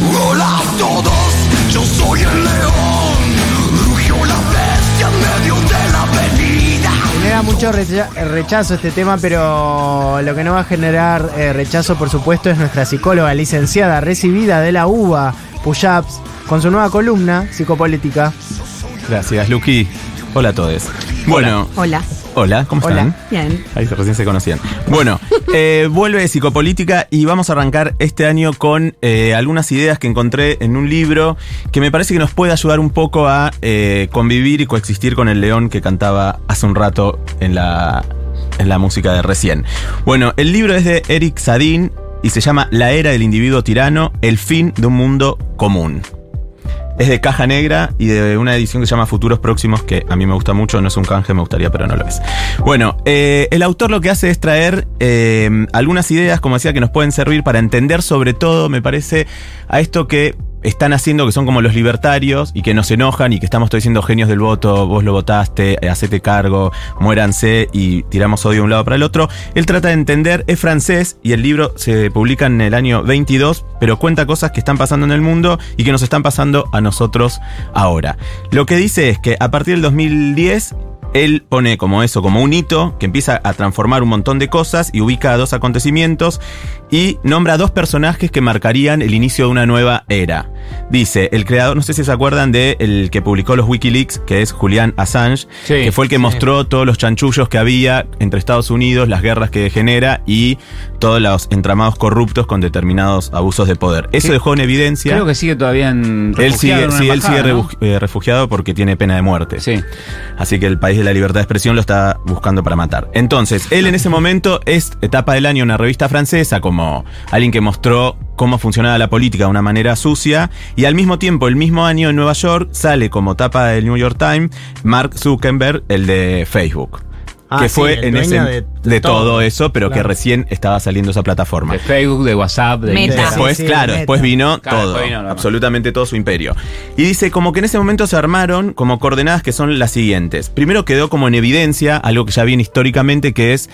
Hola a todos, yo soy el león. Rugió la bestia en medio de la avenida. Genera mucho recha- rechazo este tema, pero lo que no va a generar eh, rechazo, por supuesto, es nuestra psicóloga licenciada recibida de la UBA, Puyaps, con su nueva columna psicopolítica. Gracias, Luqui. Hola a todos. Bueno, Hola. Hola, ¿cómo Hola. están? Bien. Ahí recién se conocían. Bueno, eh, vuelve Psicopolítica y vamos a arrancar este año con eh, algunas ideas que encontré en un libro que me parece que nos puede ayudar un poco a eh, convivir y coexistir con el león que cantaba hace un rato en la, en la música de recién. Bueno, el libro es de Eric Sadin y se llama La era del individuo tirano, el fin de un mundo común. Es de caja negra y de una edición que se llama Futuros Próximos, que a mí me gusta mucho, no es un canje, me gustaría, pero no lo es. Bueno, eh, el autor lo que hace es traer eh, algunas ideas, como decía, que nos pueden servir para entender sobre todo, me parece, a esto que están haciendo, que son como los libertarios y que nos enojan y que estamos todos diciendo genios del voto, vos lo votaste, eh, hacete cargo, muéranse y tiramos odio de un lado para el otro. Él trata de entender, es francés y el libro se publica en el año 22, pero cuenta cosas que están pasando en el mundo y que nos están pasando a nosotros ahora. Lo que dice es que a partir del 2010 él pone como eso, como un hito que empieza a transformar un montón de cosas y ubica dos acontecimientos y nombra dos personajes que marcarían el inicio de una nueva era. Dice, el creador, no sé si se acuerdan de el que publicó los Wikileaks, que es Julian Assange, Sí, que fue el que sí. mostró todos los chanchullos que había entre Estados Unidos, las guerras que genera y todos los entramados corruptos con determinados abusos de poder. Eso Sí. dejó en evidencia. Creo que sigue todavía en. él sigue, en una sí, él sigue eh, refugiado porque tiene pena de muerte. Sí. Así que el país de la libertad de expresión lo está buscando para matar. Entonces, él en ese momento es etapa del año una revista francesa como alguien que mostró cómo funcionaba la política de una manera sucia y al mismo tiempo, el mismo año en Nueva York, sale como tapa del New York Times Mark Zuckerberg, el de Facebook. Ah, que sí, fue el en ese de- de, de todo, todo. eso, pero que recién estaba saliendo esa plataforma. De Facebook, de WhatsApp, de Meta. Instagram. Después, Sí, sí, claro, meta. después vino Claro, todo, después vino absolutamente todo su imperio. Y dice como que en ese momento se armaron como coordenadas que son las siguientes. Primero quedó como en evidencia algo que ya viene históricamente, que es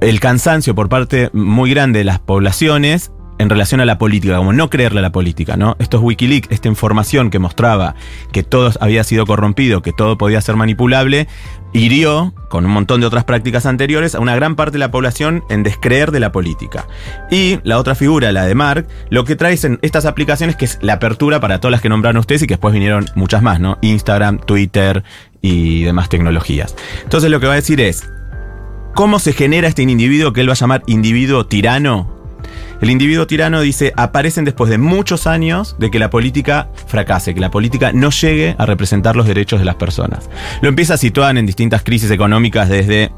el cansancio por parte muy grande de las poblaciones en relación a la política, como no creerle a la política, ¿no? Estos Wikileaks, esta información que mostraba que todo había sido corrompido, que todo podía ser manipulable, hirió, con un montón de otras prácticas anteriores, a una gran parte de la población en descreer de la política. Y la otra figura, la de Mark, lo que trae en estas aplicaciones, que es la apertura para todas las que nombraron ustedes y que después vinieron muchas más, ¿no? Instagram, Twitter y demás tecnologías. Entonces lo que va a decir es, ¿cómo se genera este individuo que él va a llamar individuo tirano? El individuo tirano dice, aparecen después de muchos años de que la política fracase, que la política no llegue a representar los derechos de las personas. Lo empieza a situar en distintas crisis económicas desde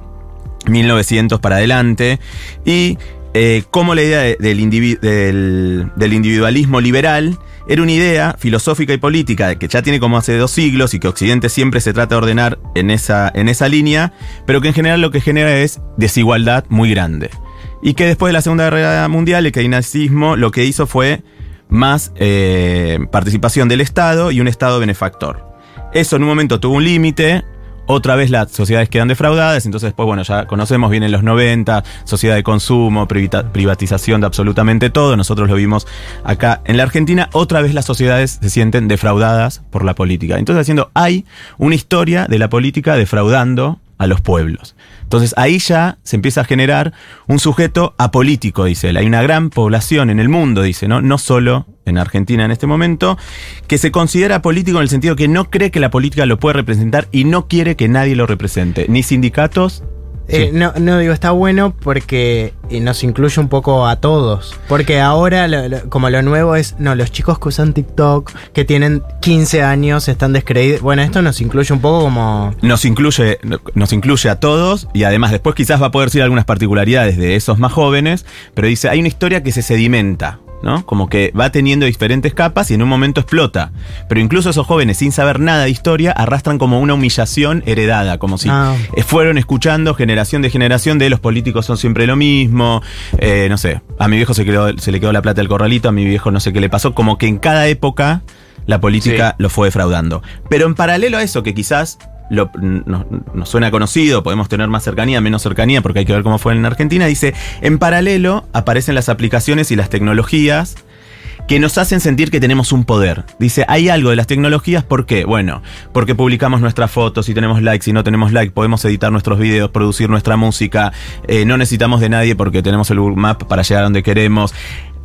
1900 para adelante y eh, cómo la idea del- del individualismo liberal era una idea filosófica y política que ya tiene como hace dos siglos y que Occidente siempre se trata de ordenar en esa, en esa línea, pero que en general lo que genera es desigualdad muy grande. Y que después de la Segunda Guerra Mundial el keynesianismo lo que hizo fue más eh, participación del Estado y un Estado benefactor. Eso en un momento tuvo un límite, otra vez las sociedades quedan defraudadas, entonces después, bueno, ya conocemos bien en los 90, sociedad de consumo, privatización de absolutamente todo, nosotros lo vimos acá en la Argentina, otra vez las sociedades se sienten defraudadas por la política. Entonces haciendo, hay una historia de la política defraudando a los pueblos. Entonces ahí ya se empieza a generar un sujeto apolítico, dice él. Hay una gran población en el mundo, dice, ¿no? No solo en Argentina en este momento, que se considera político en el sentido que no cree que la política lo puede representar y no quiere que nadie lo represente, ni sindicatos. Eh, no, no digo, está bueno porque eh, nos incluye un poco a todos. Porque ahora, lo- lo- como lo nuevo es, no, los chicos que usan TikTok, que tienen 15 años, están descreídos. Bueno, esto nos incluye un poco como... Nos incluye, nos incluye a todos y además después quizás va a poder decir algunas particularidades de esos más jóvenes, pero dice, hay una historia que se sedimenta. ¿No? Como que va teniendo diferentes capas y en un momento explota. Pero incluso esos jóvenes, sin saber nada de historia, arrastran como una humillación heredada, como si Ah. eh, fueron escuchando generación de generación de los políticos son siempre lo mismo. eh, no sé, a mi viejo se, quedó- se le quedó la plata del corralito, a mi viejo no sé qué le pasó. Como que en cada época la política Sí. lo fue defraudando. Pero en paralelo a eso, que quizás lo- nos, nos suena conocido, podemos tener más cercanía, menos cercanía, porque hay que ver cómo fue en Argentina, dice, en paralelo aparecen las aplicaciones y las tecnologías que nos hacen sentir que tenemos un poder. Dice, hay algo de las tecnologías, ¿por qué? Bueno, porque publicamos nuestras fotos, y tenemos likes, y no tenemos like, podemos editar nuestros videos, producir nuestra música, eh, no necesitamos de nadie porque tenemos el Google Map para llegar a donde queremos.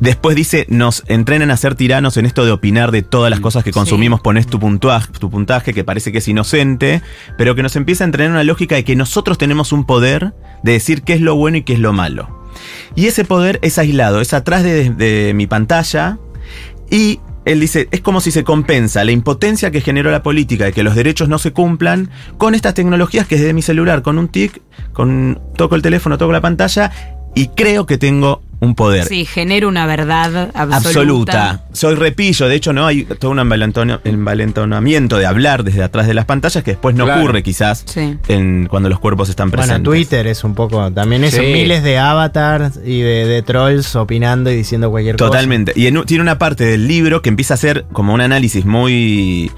Después dice, nos entrenan a ser tiranos en esto de opinar de todas las cosas que consumimos, pones tu puntaje, tu puntaje, que parece que es inocente, pero que nos empieza a entrenar una lógica de que nosotros tenemos un poder de decir qué es lo bueno y qué es lo malo. Y ese poder es aislado, es atrás de, de mi pantalla. Y él dice, es como si se compensa la impotencia que generó la política de que los derechos no se cumplan con estas tecnologías que desde mi celular, con un tic, con toco el teléfono, toco la pantalla y creo que tengo un poder. Sí, genera una verdad absoluta. Absoluta. Soy repillo. De hecho, no hay todo un envalentona- envalentonamiento de hablar desde atrás de las pantallas que después no Claro. ocurre quizás Sí. en, cuando los cuerpos están presentes. Bueno, Twitter es un poco. También es Sí. miles de avatars y de, de trolls opinando y diciendo cualquier cosa. Totalmente. Y en tiene una parte del libro que empieza a hacer como un análisis muy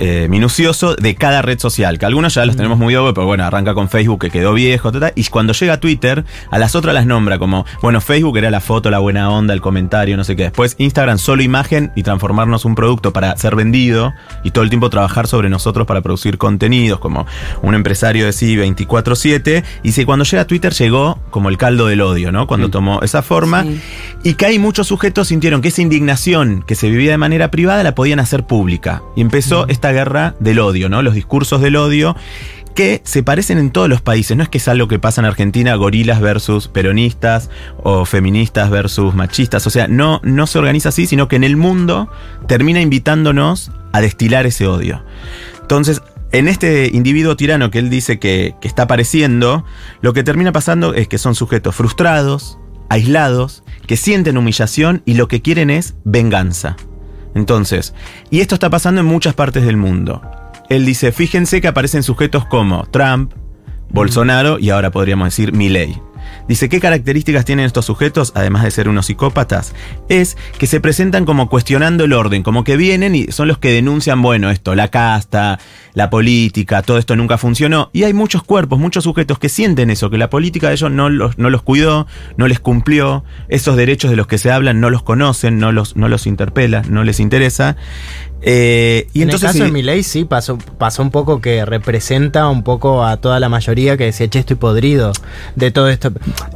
eh, minucioso de cada red social, que algunos ya los tenemos muy obvio, pero bueno, arranca con Facebook que quedó viejo, y cuando llega a Twitter, a las otras las nombra como, bueno, Facebook era la foto, la buena onda, el comentario, no sé qué. Después Instagram solo imagen y transformarnos un producto para ser vendido y todo el tiempo trabajar sobre nosotros para producir contenidos, como un empresario de sí 24/7. Y si cuando llega a Twitter llegó como el caldo del odio, ¿no? Cuando Mm. tomó esa forma. Sí. Y que hay muchos sujetos sintieron que esa indignación que se vivía de manera privada la podían hacer pública. Y empezó esta guerra del odio, ¿no? Los discursos del odio que se parecen en todos los países. No es que es algo que pasa en Argentina, gorilas versus peronistas o feministas versus machistas. O sea, no, no se organiza así, sino que en el mundo termina invitándonos a destilar ese odio. Entonces, en este individuo tirano que él dice que, que está apareciendo, lo que termina pasando es que son sujetos frustrados, aislados, que sienten humillación y lo que quieren es venganza. Entonces, y esto está pasando en muchas partes del mundo. Él dice, fíjense que aparecen sujetos como Trump, Bolsonaro y ahora podríamos decir Milley. Dice, ¿qué características tienen estos sujetos, además de ser unos psicópatas? Es que se presentan como cuestionando el orden, como que vienen y son los que denuncian, bueno, esto, la casta, la política, todo esto nunca funcionó. Y hay muchos cuerpos, muchos sujetos que sienten eso, que la política de ellos no los, no los cuidó, no les cumplió, esos derechos de los que se hablan no los conocen, no los, no los interpela, no les interesa. Eh, y en entonces... el caso si- de Milei sí pasó, pasó un poco que representa un poco a toda la mayoría que decía, che, estoy podrido de todo esto.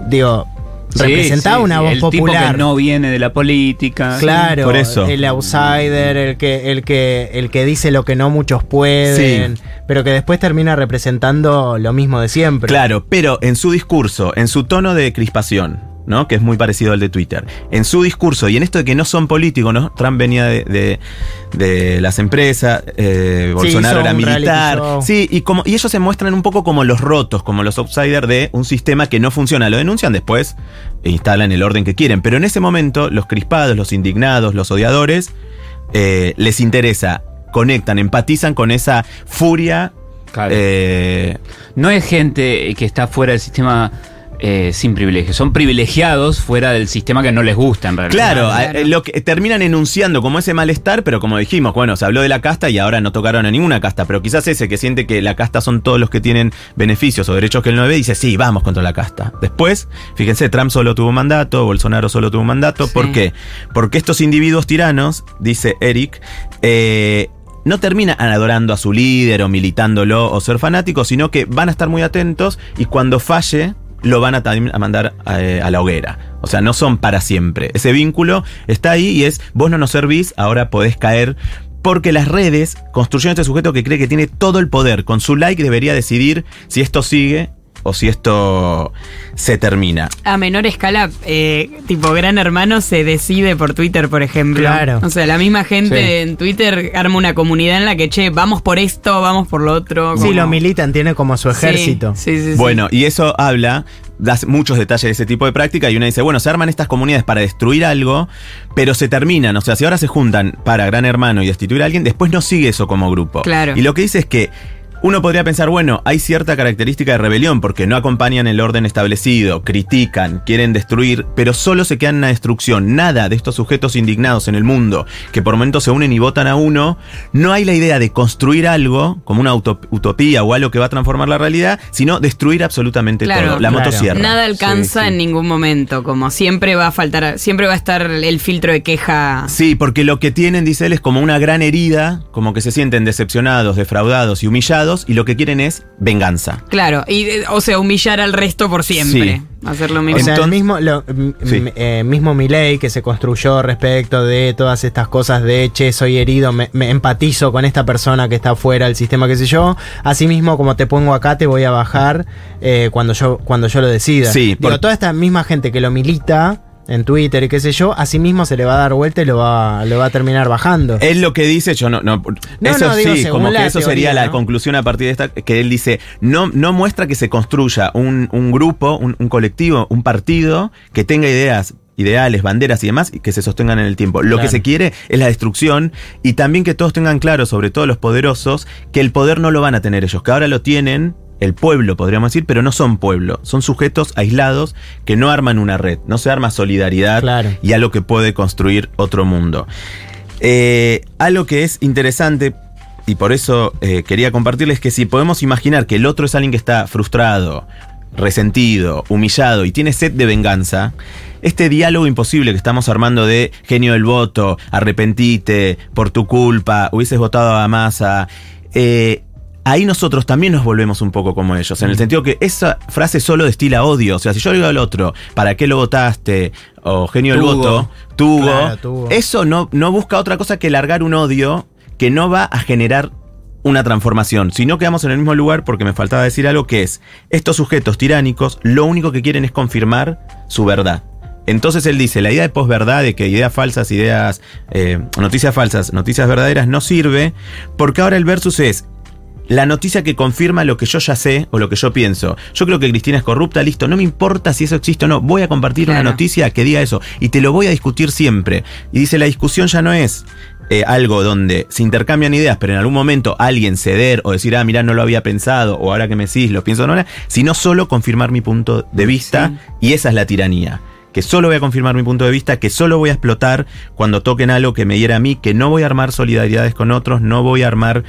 Digo, Sí, representaba sí, una sí, voz el tipo popular. que no viene de la política. Claro, Por eso. el outsider, el que, el que, el que dice lo que no muchos pueden, Sí. pero que después termina representando lo mismo de siempre. Claro, pero en su discurso, en su tono de crispación, ¿no? Que es muy parecido al de Twitter. En su discurso y en esto de que no son políticos, ¿no? Trump venía de, de- de las empresas, eh, Bolsonaro era militar. Sí, y, como, y ellos se muestran un poco como los rotos, como los outsiders de un sistema que no funciona. Lo denuncian después e instalan el orden que quieren. Pero en ese momento, los crispados, los indignados, los odiadores, eh, les interesa, conectan, empatizan con esa furia. Claro. eh, No es gente que está fuera del sistema eh, sin privilegios. Son privilegiados fuera del sistema que no les gusta en realidad. Claro, Claro. a- lo que terminan enunciando como ese malestar, pero como dijimos, bueno, se habló de la casta y ahora no tocaron a ninguna casta, pero quizás ese que siente que la casta son todos los que tienen beneficios o derechos que él no ve, dice, sí, vamos contra la casta. Después, fíjense, Trump solo tuvo un mandato, Bolsonaro solo tuvo un mandato, Sí. ¿por qué? Porque estos individuos tiranos, dice Eric, eh, no terminan adorando a su líder o militándolo o ser fanáticos, sino que van a estar muy atentos y cuando falle lo van a, tam- a mandar eh, a la hoguera. O sea, no son para siempre. Ese vínculo está ahí y es, vos no nos servís, ahora podés caer. Porque las redes construyeron este sujeto que cree que tiene todo el poder. Con su like debería decidir si esto sigue o si esto se termina. A menor escala, eh, tipo Gran Hermano se decide por Twitter, por ejemplo. Claro. O sea, la misma gente Sí. en Twitter arma una comunidad en la que, che, vamos por esto, vamos por lo otro. Sí, lo militan, tiene como su ejército. Sí, sí, sí. Bueno, y eso habla, da muchos detalles de ese tipo de práctica y uno dice, bueno, se arman estas comunidades para destruir algo, pero se terminan, o sea, si ahora se juntan para Gran Hermano y destituir a alguien, después no sigue eso como grupo. Claro. Y lo que dice es que Uno podría pensar, bueno, hay cierta característica de rebelión porque no acompañan el orden establecido, critican, quieren destruir, pero solo se quedan en la destrucción. Nada de estos sujetos indignados en el mundo que por momentos se unen y votan a uno, no hay la idea de construir algo como una utopía o algo que va a transformar la realidad, sino destruir absolutamente Claro, todo. La claro. motosierra. Nada alcanza Sí, sí. en ningún momento, como siempre va a faltar, siempre va a estar el filtro de queja. Sí, porque lo que tienen, dice él, es como una gran herida, como que se sienten decepcionados, defraudados y humillados, y lo que quieren es venganza. Claro, y, eh, o sea, humillar al resto por siempre. Hacer lo mismo. O sea, el Entonces- mismo, lo, Sí. eh, mismo que se construyó respecto de todas estas cosas de, che, soy herido, me, me empatizo con esta persona que está fuera del sistema, qué sé yo. Asimismo, como te pongo acá, te voy a bajar eh, cuando, yo, cuando yo lo decida. Sí, Digo, por- toda esta misma gente que lo milita en Twitter y qué sé yo, asimismo se le va a dar vuelta y lo va, lo va a terminar bajando. Él lo que dice, yo no, no, No, eso no, digo, sí, como que eso sería la conclusión a partir de esta, que él dice, no, no muestra que se construya un, un grupo, un, un colectivo, un partido que tenga ideas ideales, banderas y demás, y que se sostengan en el tiempo. Lo que se quiere es la destrucción y también que todos tengan claro, sobre todo los poderosos, que el poder no lo van a tener ellos, que ahora lo tienen el pueblo, podríamos decir, pero no son pueblo, son sujetos aislados que no arman una red, no se arma solidaridad Claro. y algo que puede construir otro mundo. Eh, algo que es interesante, y por eso eh, quería compartirles que si podemos imaginar que el otro es alguien que está frustrado, resentido, humillado y tiene sed de venganza, este diálogo imposible que estamos armando de genio del voto, arrepentite, por tu culpa, hubieses votado a masa, eh, ahí nosotros también nos volvemos un poco como ellos, en el sentido que esa frase solo destila odio, o sea, si yo digo al otro, ¿para qué lo votaste? O genio del Tugo. voto, tuvo, Claro, tugo. eso no, no busca otra cosa que largar un odio que no va a generar una transformación. Si no quedamos en el mismo lugar, porque me faltaba decir algo que es, estos sujetos tiránicos lo único que quieren es confirmar su verdad. Entonces él dice, la idea de posverdad, de que ideas falsas, ideas, eh, noticias falsas, noticias verdaderas, no sirve, porque ahora el versus es la noticia que confirma lo que yo ya sé o lo que yo pienso. Yo creo que Cristina es corrupta, listo, no me importa si eso existe o no, voy a compartir una noticia que diga eso y te lo voy a discutir siempre. Y dice, la discusión ya no es eh, algo donde se intercambian ideas, pero en algún momento alguien ceder o decir, ah, mira, no lo había pensado, o ahora que me decís, lo pienso no, sino solo confirmar mi punto de vista y esa es la tiranía. Que solo voy a confirmar mi punto de vista, que solo voy a explotar cuando toquen algo que me hiera a mí, que no voy a armar solidaridades con otros, no voy a armar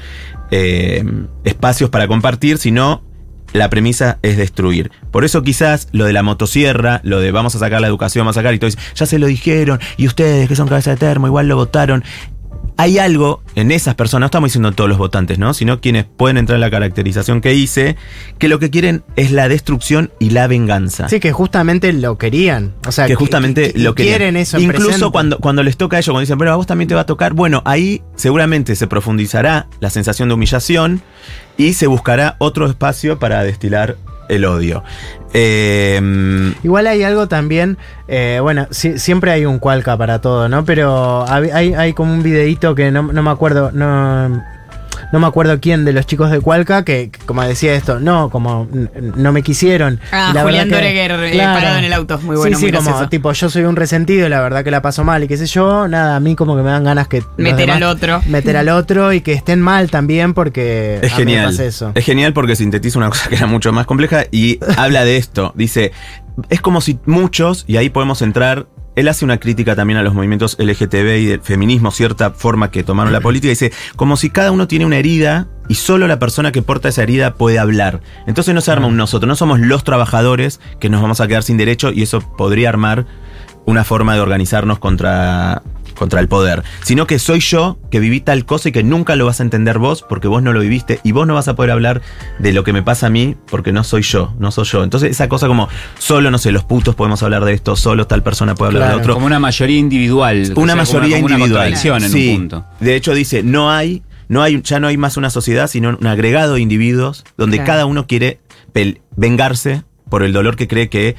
eh, espacios para compartir, sino la premisa es destruir. Por eso quizás lo de la motosierra, lo de vamos a sacar la educación, vamos a sacar y todo, ya se lo dijeron, y ustedes que son cabeza de termo, igual lo votaron. Hay algo en esas personas, no estamos diciendo todos los votantes, ¿no? Sino quienes pueden entrar en la caracterización que hice, que lo que quieren es la destrucción y la venganza. Sí, que justamente lo querían. O sea, que justamente que- lo que quieren eso. Incluso presente. cuando, cuando les toca a ellos, cuando dicen, pero a vos también te va a tocar, bueno, ahí seguramente se profundizará la sensación de humillación y se buscará otro espacio para destilar el odio. Eh, Igual hay algo también, eh, bueno, si- siempre hay un cualca para todo, ¿no? Pero hay, hay como un videíto que no, no me acuerdo, no, no me acuerdo quién de los chicos de Cualca que, que como decía esto, no, como no me quisieron. Ah, la Julián Doreguer, eh, parado en el auto, muy bueno, Sí, sí, muy como gracioso. tipo, yo soy un resentido y la verdad que la paso mal y qué sé yo, nada, a mí como que me dan ganas que... Meter al otro. Meter al otro y que estén mal también porque... Es a mí me genial. pasa eso. Es genial porque sintetiza una cosa que era mucho más compleja y habla de esto. Dice, es como si muchos, y ahí podemos entrar, él hace una crítica también a los movimientos LGTB y del feminismo, cierta forma que tomaron la política, y dice, como si cada uno tiene una herida y solo la persona que porta esa herida puede hablar. Entonces no se arma un nosotros, no somos los trabajadores que nos vamos a quedar sin derecho y eso podría armar una forma de organizarnos contra, contra el poder, sino que soy yo que viví tal cosa y que nunca lo vas a entender vos porque vos no lo viviste y vos no vas a poder hablar de lo que me pasa a mí porque no soy yo, no soy yo. Entonces esa cosa como solo, no sé, los putos podemos hablar de esto, solo tal persona puede hablar Claro, de otro. Como una mayoría individual. Una sea, como mayoría como una individual. contradicción en Sí. un punto. De hecho dice, no hay, no hay, ya no hay más una sociedad, sino un agregado de individuos donde Claro. cada uno quiere vengarse por el dolor que cree que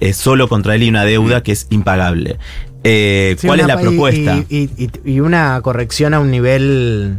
es solo contra él y una deuda que es impagable. Eh, Sí, ¿Cuál es la propuesta? Y, y- y- y una corrección a un nivel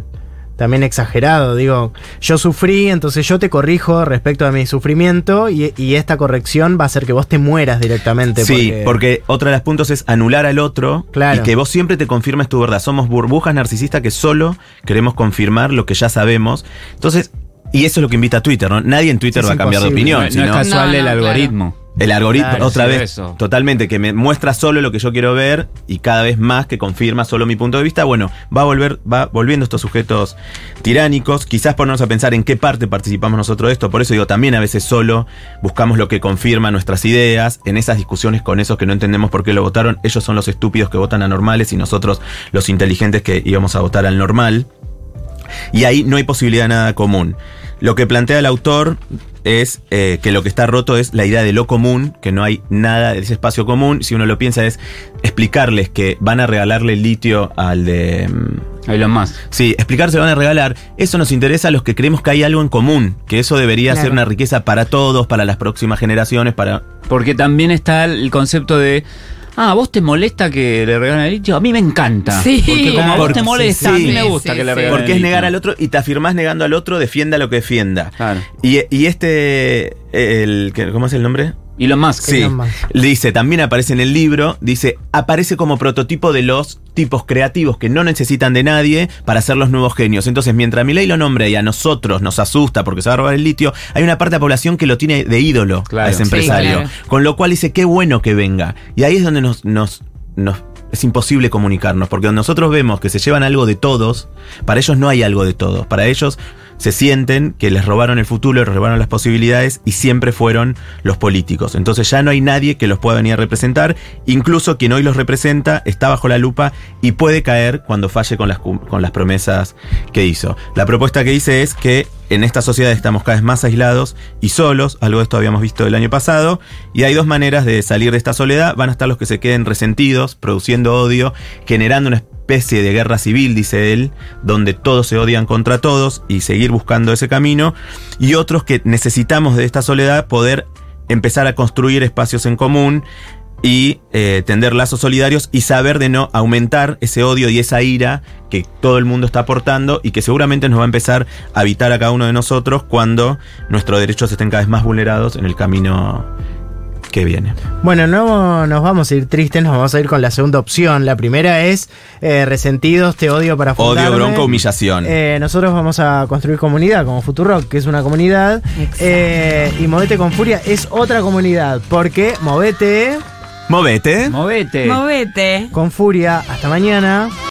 también exagerado. Digo, yo sufrí, entonces yo te corrijo respecto a mi sufrimiento y, y esta corrección va a hacer que vos te mueras directamente. Sí, porque... otro de los puntos es anular al otro Claro. y que vos siempre te confirmes tu verdad. Somos burbujas narcisistas que solo queremos confirmar lo que ya sabemos. Entonces, Y eso es lo que invita a Twitter, ¿no? Nadie en Twitter va a cambiar de opinión. no, es casual No, no, el claro. El algoritmo, Claro, otra sí, vez, eso. totalmente, que me muestra solo lo que yo quiero ver y cada vez más que confirma solo mi punto de vista. Bueno, va a volver, va volviendo estos sujetos tiránicos. Quizás ponernos a pensar en qué parte participamos nosotros de esto. Por eso digo, también a veces solo buscamos lo que confirma nuestras ideas. En esas discusiones con esos que no entendemos por qué lo votaron, ellos son los estúpidos que votan a normales y nosotros los inteligentes que íbamos a votar al normal. Y ahí no hay posibilidad de nada común. Lo que plantea el autor es eh, que lo que está roto es la idea de lo común, que no hay nada de ese espacio común. Si uno lo piensa es explicarles que van a regalarle el litio al de... mm, Ahí lo más. Sí, explicar se lo van a regalar. Eso nos interesa a los que creemos que hay algo en común, que eso debería Claro. ser una riqueza para todos, para las próximas generaciones, para... Porque también está el concepto de. Ah, ¿a vos te molesta que le regalen el litio? A mí me encanta. Sí. Porque como a vos te molesta, a mí sí, me gusta sí, que le sí. regalen Porque el es negar litio. al otro y te afirmás negando al otro, defienda lo que defienda. Claro. Y, y este, el, ¿cómo es el nombre? Y lo más. Sí, Elon Musk. dice, también aparece en el libro, dice, aparece como prototipo de los tipos creativos que no necesitan de nadie para ser los nuevos genios. Entonces, mientras Milei lo nombra y a nosotros nos asusta porque se va a robar el litio, hay una parte de la población que lo tiene de ídolo Claro. a ese Sí, empresario. claro. Con lo cual dice, qué bueno que venga. Y ahí es donde nos, nos, nos- es imposible comunicarnos, porque donde nosotros vemos que se llevan algo de todos, para ellos no hay algo de todos. Para ellos se sienten que les robaron el futuro, les robaron las posibilidades y siempre fueron los políticos. Entonces ya no hay nadie que los pueda venir a representar. Incluso quien hoy los representa está bajo la lupa y puede caer cuando falle con las, con las promesas que hizo. La propuesta que hice es que en esta sociedad estamos cada vez más aislados y solos, algo de esto habíamos visto el año pasado, y hay dos maneras de salir de esta soledad. Van a estar los que se queden resentidos, produciendo odio, generando una especie de guerra civil, dice él, donde todos se odian contra todos y seguir buscando ese camino, y otros que necesitamos de esta soledad poder empezar a construir espacios en común y eh, tender lazos solidarios y saber de no aumentar ese odio y esa ira que todo el mundo está aportando y que seguramente nos va a empezar a habitar a cada uno de nosotros cuando nuestros derechos estén cada vez más vulnerados en el camino que viene. Bueno, no nos vamos a ir tristes, nos vamos a ir con la segunda opción. La primera es eh, resentidos, te odio para fundarme. Odio, bronca, humillación. Eh, nosotros vamos a construir comunidad como Futurock, que es una comunidad. Eh, y Movete con Furia es otra comunidad, porque Movete Movete. Movete. Movete. con Furia. Hasta mañana.